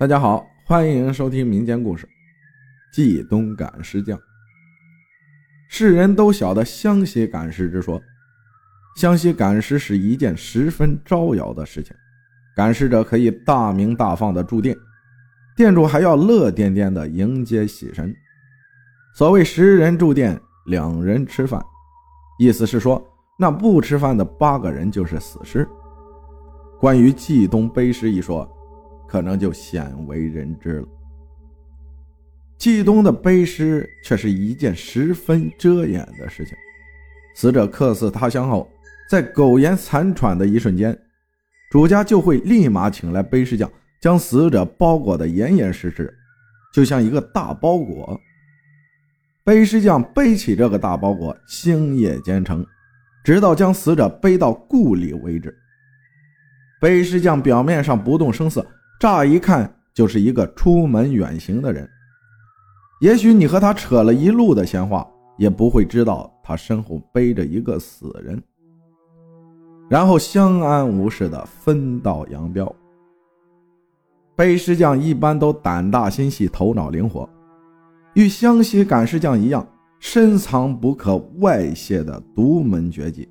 大家好，欢迎收听民间故事《冀东赶尸匠》。世人都晓得湘西赶尸之说，湘西赶尸是一件十分招摇的事情。赶尸者可以大名大放的住店，店主还要乐颠颠的迎接喜神。所谓十人住店，两人吃饭，意思是说，那不吃饭的八个人就是死尸。关于冀东背尸一说。可能就鲜为人知了。冀东的背尸却是一件十分遮掩的事情。死者客死他乡后，在苟延残喘的一瞬间，主家就会立马请来背尸匠，将死者包裹得严严实实，就像一个大包裹。背尸匠背起这个大包裹，星夜兼程，直到将死者背到故里为止。背尸匠表面上不动声色。乍一看就是一个出门远行的人，也许你和他扯了一路的闲话，也不会知道他身后背着一个死人，然后相安无事的分道扬镳。背尸匠一般都胆大心细，头脑灵活，与湘西赶尸匠一样，深藏不可外泄的独门绝技。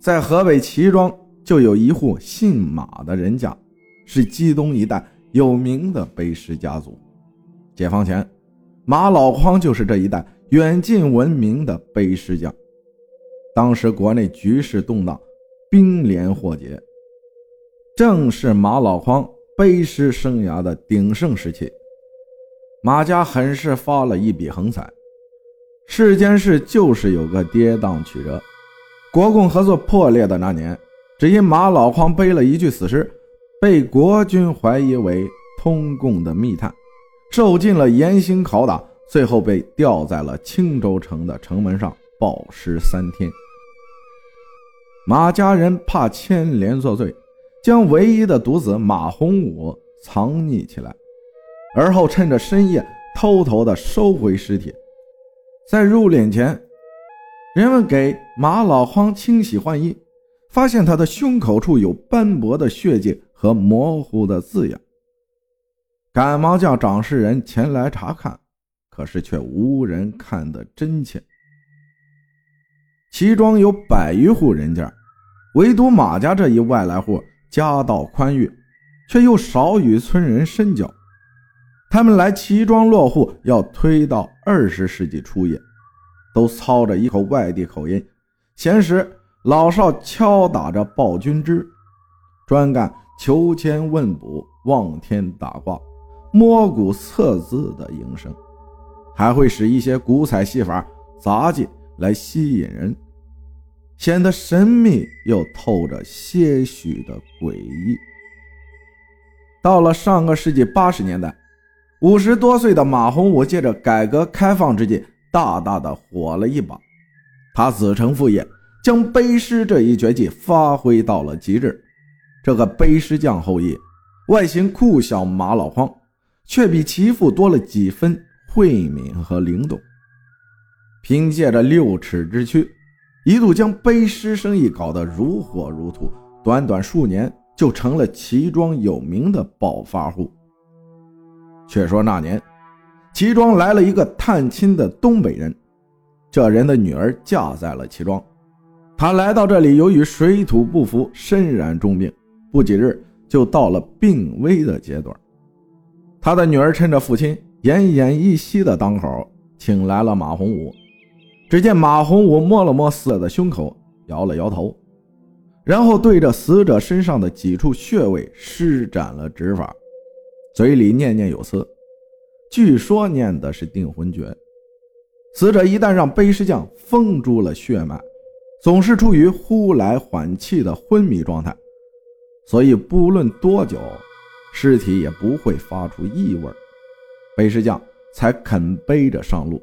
在河北齐庄就有一户姓马的人家。是冀东一带有名的背尸家族。解放前，马老匡就是这一带远近闻名的背尸匠。当时国内局势动荡，兵连祸结，正是马老匡背尸生涯的鼎盛时期。马家很是发了一笔横财。世间事就是有个跌宕曲折。国共合作破裂的那年，只因马老匡背了一具死尸。被国军怀疑为通共的密探，受尽了严刑拷打，最后被吊在了青州城的城门上暴尸三天。马家人怕牵连作罪，将唯一的独子马洪武藏匿起来，而后趁着深夜偷偷的收回尸体。在入殓前，人们给马老荒清洗换衣，发现他的胸口处有斑驳的血迹。和模糊的字样，赶忙叫掌事人前来查看，可是却无人看得真切。齐庄有百余户人家，唯独马家这一外来户家道宽裕，却又少与村人深交。他们来齐庄落户要推到二十世纪初叶，都操着一口外地口音，闲时老少敲打着报君枝，专干。求签问卜、望天打卦、摸骨测字的营生，还会使一些古彩戏法、杂技来吸引人，显得神秘又透着些许的诡异。到了上个世纪八十年代，五十多岁的马洪武借着改革开放之际，大大的火了一把。他子承父业，将背尸这一绝技发挥到了极致。这个背尸匠后裔，外形酷小马老荒，却比其父多了几分慧敏和灵动。凭借着六尺之躯，一度将背尸生意搞得如火如荼，短短数年就成了齐庄有名的暴发户。却说那年，齐庄来了一个探亲的东北人，这人的女儿嫁在了齐庄，他来到这里，由于水土不服，身染重病。不几日就到了病危的阶段，他的女儿趁着父亲奄奄一息的当口，请来了马洪武。只见马洪武摸了摸死者的胸口，摇了摇头，然后对着死者身上的几处穴位施展了指法，嘴里念念有词，据说念的是定魂诀。死者一旦让背尸匠封住了血脉，总是处于忽来缓气的昏迷状态。所以不论多久，尸体也不会发出异味。背尸匠才肯背着上路。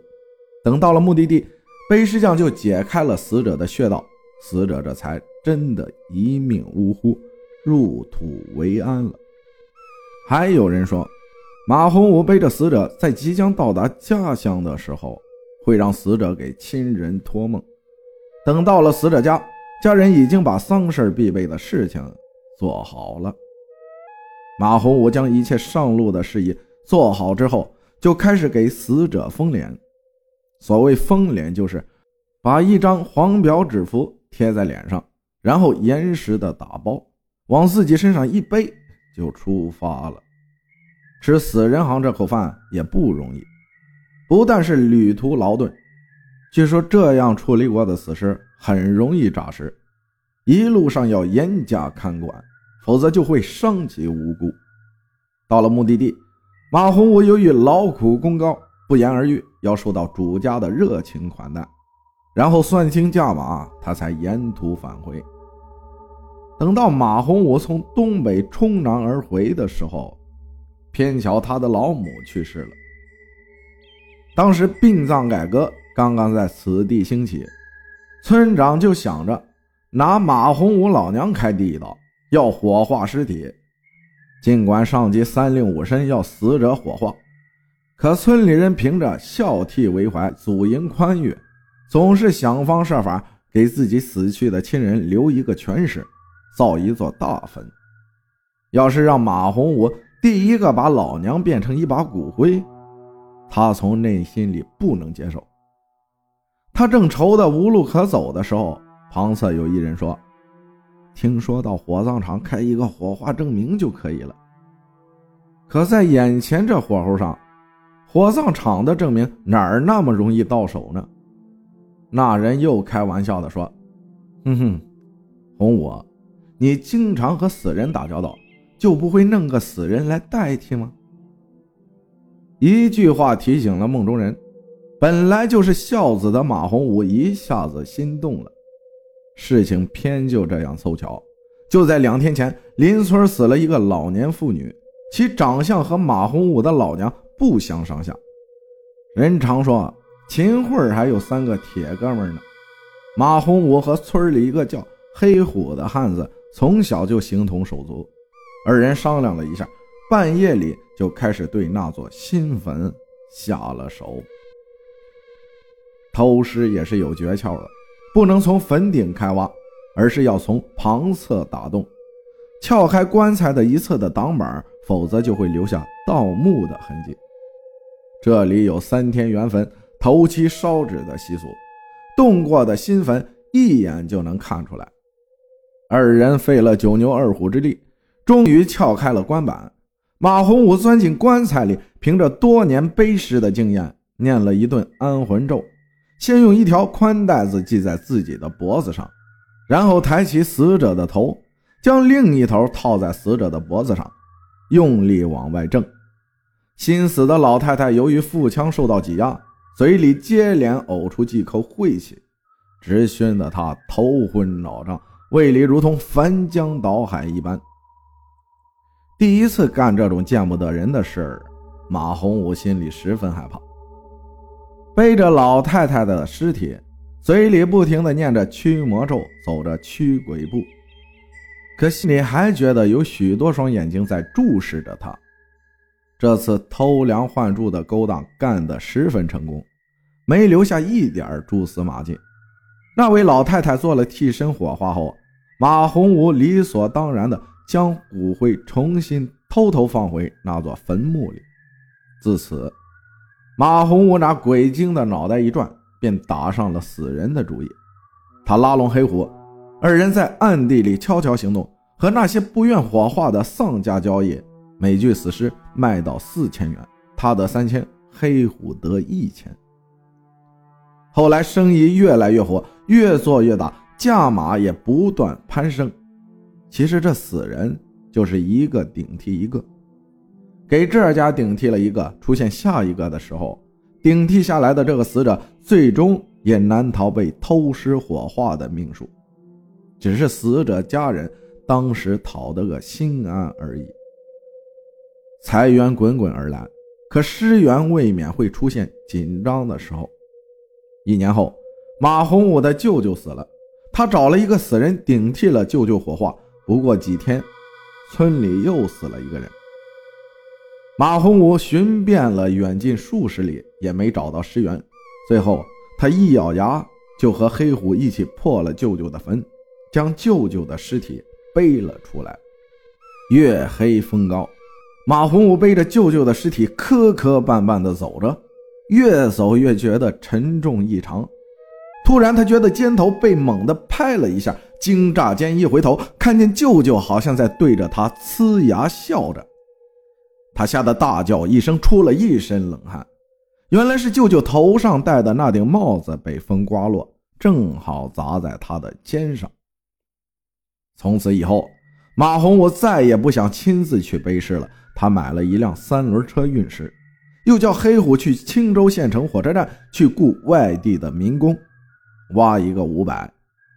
等到了目的地，背尸匠就解开了死者的穴道，死者这才真的一命呜呼，入土为安了。还有人说，马洪武背着死者在即将到达家乡的时候，会让死者给亲人托梦。等到了死者家，家人已经把丧事必备的事情。做好了。马洪武将一切上路的事宜做好之后，就开始给死者封脸。所谓封脸，就是把一张黄表纸符贴在脸上，然后严实的打包，往自己身上一背，就出发了。吃死人行这口饭也不容易，不但是旅途劳顿，据说这样处理过的死尸很容易诈尸，一路上要严加看管。否则就会伤及无辜。到了目的地，马洪武由于劳苦功高，不言而喻，要受到主家的热情款待。然后算清价码，他才沿途返回。等到马洪武从东北冲南而回的时候，偏巧他的老母去世了。当时殡葬改革刚刚在此地兴起，村长就想着拿马洪武老娘开第一刀。要火化尸体，尽管上级三令五申要死者火化，可村里人凭着孝悌为怀、祖茔宽裕，总是想方设法给自己死去的亲人留一个全尸，造一座大坟。要是让马洪武第一个把老娘变成一把骨灰，他从内心里不能接受。他正愁得无路可走的时候，旁侧有一人说。听说到火葬场开一个火化证明就可以了，可在眼前这火候上，火葬场的证明哪儿那么容易到手呢？那人又开玩笑的说：“哼哼，洪武，你经常和死人打交道，就不会弄个死人来代替吗？”一句话提醒了梦中人，本来就是孝子的马洪武一下子心动了。事情偏就这样凑巧，就在两天前，邻村死了一个老年妇女，其长相和马洪武的老娘不相上下。人常说秦桧还有三个铁哥们呢，马洪武和村里一个叫黑虎的汉子从小就形同手足。二人商量了一下，半夜里就开始对那座新坟下了手。偷尸也是有诀窍的。不能从坟顶开挖，而是要从旁侧打洞，撬开棺材的一侧的挡板，否则就会留下盗墓的痕迹。这里有三天元坟、头七烧纸的习俗，动过的新坟一眼就能看出来。二人费了九牛二虎之力，终于撬开了棺板。马洪武钻进棺材里，凭着多年背尸的经验，念了一顿安魂咒。先用一条宽带子系在自己的脖子上，然后抬起死者的头，将另一头套在死者的脖子上，用力往外挣。心死的老太太由于腹腔受到挤压，嘴里接连呕出几口晦气，直熏得她头昏脑胀，胃里如同翻江倒海一般。第一次干这种见不得人的事儿，马洪武心里十分害怕。背着老太太的尸体，嘴里不停地念着驱魔咒，走着驱鬼步，可心里还觉得有许多双眼睛在注视着他。这次偷梁换柱的勾当干得十分成功，没留下一点蛛丝马迹。那位老太太做了替身火化后，马洪武理所当然地将骨灰重新偷偷放回那座坟墓里。自此。马洪武那鬼精的脑袋一转，便打上了死人的主意。他拉拢黑虎，二人在暗地里悄悄行动，和那些不愿火化的丧家交易。每具死尸卖到四千元，他得三千，黑虎得一千。后来生意越来越火，越做越大，价码也不断攀升。其实这死人就是一个顶替一个。给这家顶替了一个，出现下一个的时候，顶替下来的这个死者最终也难逃被偷尸火化的命数，只是死者家人当时讨得个心安而已。财源滚滚而来，可尸源未免会出现紧张的时候。一年后，马洪武的舅舅死了，他找了一个死人顶替了舅舅火化。不过几天，村里又死了一个人。马洪武寻遍了远近数十里，也没找到尸源。最后，他一咬牙，就和黑虎一起破了舅舅的坟，将舅舅的尸体背了出来。月黑风高，马洪武背着舅舅的尸体磕磕绊绊地走着，越走越觉得沉重异常。突然，他觉得肩头被猛地拍了一下，惊乍间一回头，看见舅舅好像在对着他呲牙笑着。他吓得大叫一声，出了一身冷汗。原来是舅舅头上戴的那顶帽子被风刮落，正好砸在他的肩上。从此以后，马洪武再也不想亲自去背尸了。他买了一辆三轮车运尸，又叫黑虎去青州县城火车站去雇外地的民工，挖一个五百，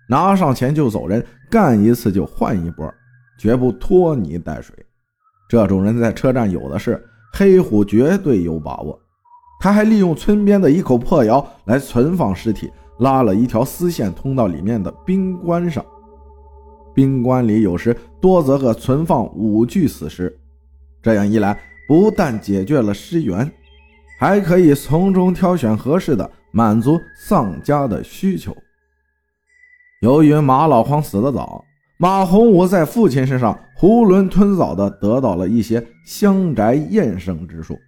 拿上钱就走人，干一次就换一波，绝不拖泥带水。这种人在车站有的是，黑虎绝对有把握。他还利用村边的一口破窑来存放尸体，拉了一条丝线通到里面的冰棺上。冰棺里有时多则个存放五具死尸，这样一来，不但解决了尸源，还可以从中挑选合适的，满足丧家的需求。由于马老匡死得早，马洪武在父亲身上囫囵吞枣的得到了一些乡宅验生之术。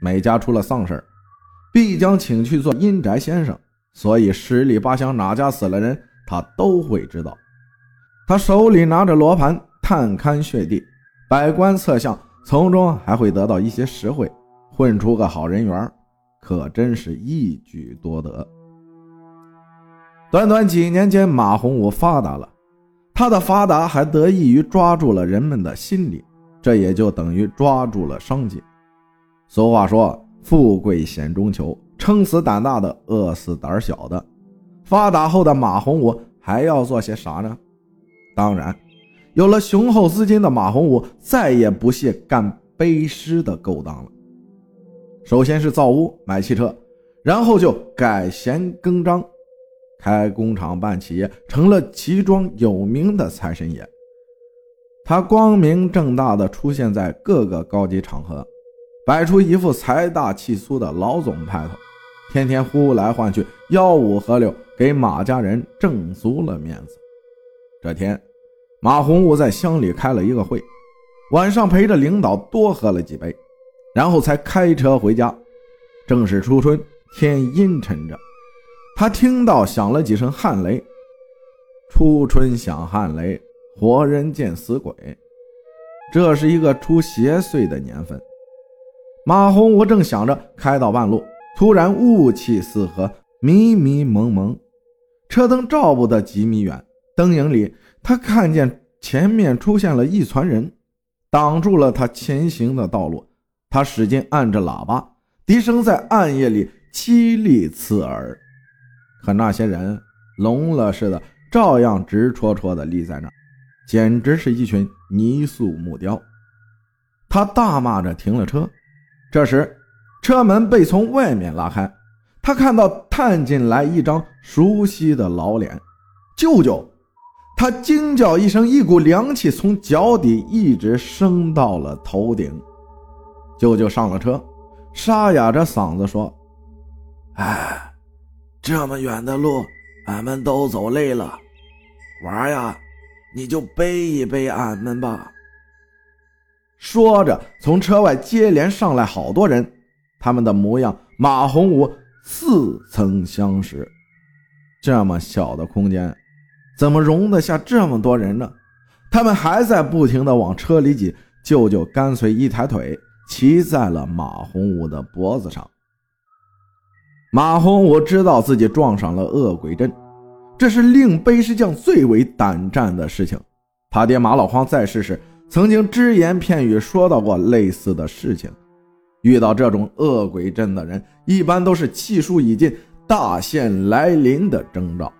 每家出了丧事必将请去做阴宅先生，所以十里八乡哪家死了人，他都会知道。他手里拿着罗盘，探勘穴地，百官测相，从中还会得到一些实惠，混出个好人缘，可真是一举多得。短短几年间，马洪武发达了，他的发达还得益于抓住了人们的心理，这也就等于抓住了商机。俗话说：“富贵险中求，撑死胆大的，饿死胆小的。”发达后的马洪武还要做些啥呢？当然，有了雄厚资金的马洪武再也不屑干背尸的勾当了。首先是造屋买汽车，然后就改弦更张，开工厂办企业，成了齐庄有名的财神爷。他光明正大的出现在各个高级场合。摆出一副财大气粗的老总派头，天天呼来唤去，吆五喝六，给马家人挣足了面子。这天，马洪武在乡里开了一个会，晚上陪着领导多喝了几杯，然后才开车回家。正是初春，天阴沉着，他听到响了几声旱雷。初春响旱雷，活人见死鬼，这是一个出邪祟的年份。马洪武正想着开到半路，突然雾气四合，迷迷蒙蒙，车灯照不得几米远。灯影里，他看见前面出现了一船人，挡住了他前行的道路。他使劲按着喇叭，笛声在暗夜里凄厉刺耳。可那些人聋了似的，照样直戳戳地立在那儿，简直是一群泥塑木雕。他大骂着停了车。这时，车门被从外面拉开，他看到探进来一张熟悉的老脸，舅舅。他惊叫一声，一股凉气从脚底一直升到了头顶。舅舅上了车，沙哑着嗓子说：“哎，这么远的路，俺们都走累了，娃呀，你就背一背俺们吧。”说着，从车外接连上来好多人，他们的模样，马洪武似曾相识。这么小的空间，怎么容得下这么多人呢？他们还在不停地往车里挤。舅舅干脆一抬腿，骑在了马洪武的脖子上。马洪武知道自己撞上了恶鬼阵，这是令背尸匠最为胆战的事情。他爹马老匡在世时。曾经只言片语说到过类似的事情。遇到这种恶鬼阵的人，一般都是气数已尽、大限来临的征兆。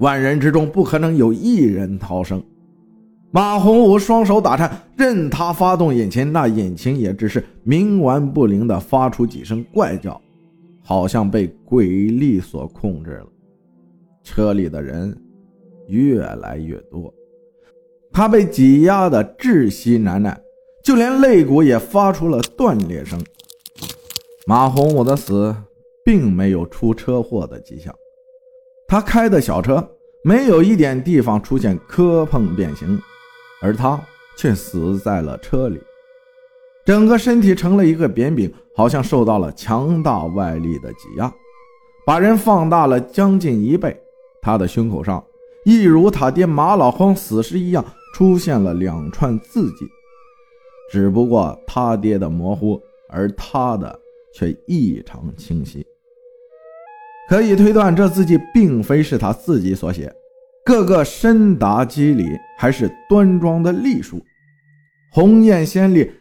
万人之中不可能有一人逃生。马洪武双手打颤，任他发动引擎，那引擎也只是冥顽不灵的发出几声怪叫，好像被鬼力所控制了。车里的人越来越多。他被挤压的窒息难耐，就连肋骨也发出了断裂声。马洪武的死并没有出车祸的迹象，他开的小车没有一点地方出现磕碰变形，而他却死在了车里，整个身体成了一个扁饼，好像受到了强大外力的挤压，把人放大了将近一倍。他的胸口上，一如他爹马老荒死时一样，出现了两串字迹，只不过他爹的模糊，而他的却异常清晰。可以推断，这字迹并非是他自己所写。个个身达肌理，还是端庄的隶书，鸿雁先烈，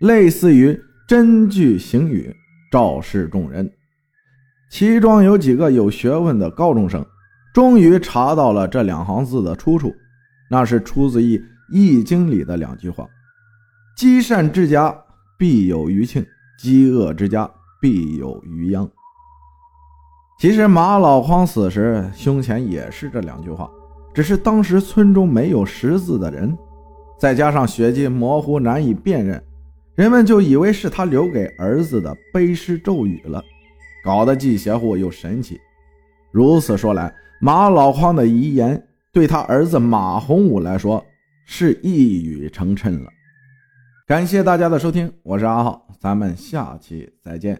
类似于真句行语，昭示众人。其中有几个有学问的高中生，终于查到了这两行字的出处，那是出自于《易经》里的两句话：“积善之家必有余庆，积恶之家必有余殃。”其实马老匡死时胸前也是这两句话，只是当时村中没有识字的人，再加上血迹模糊难以辨认，人们就以为是他留给儿子的背尸咒语了，搞得既邪乎又神奇。如此说来，马老匡的遗言对他儿子马洪武来说是一语成谶了。感谢大家的收听，我是阿浩，咱们下期再见。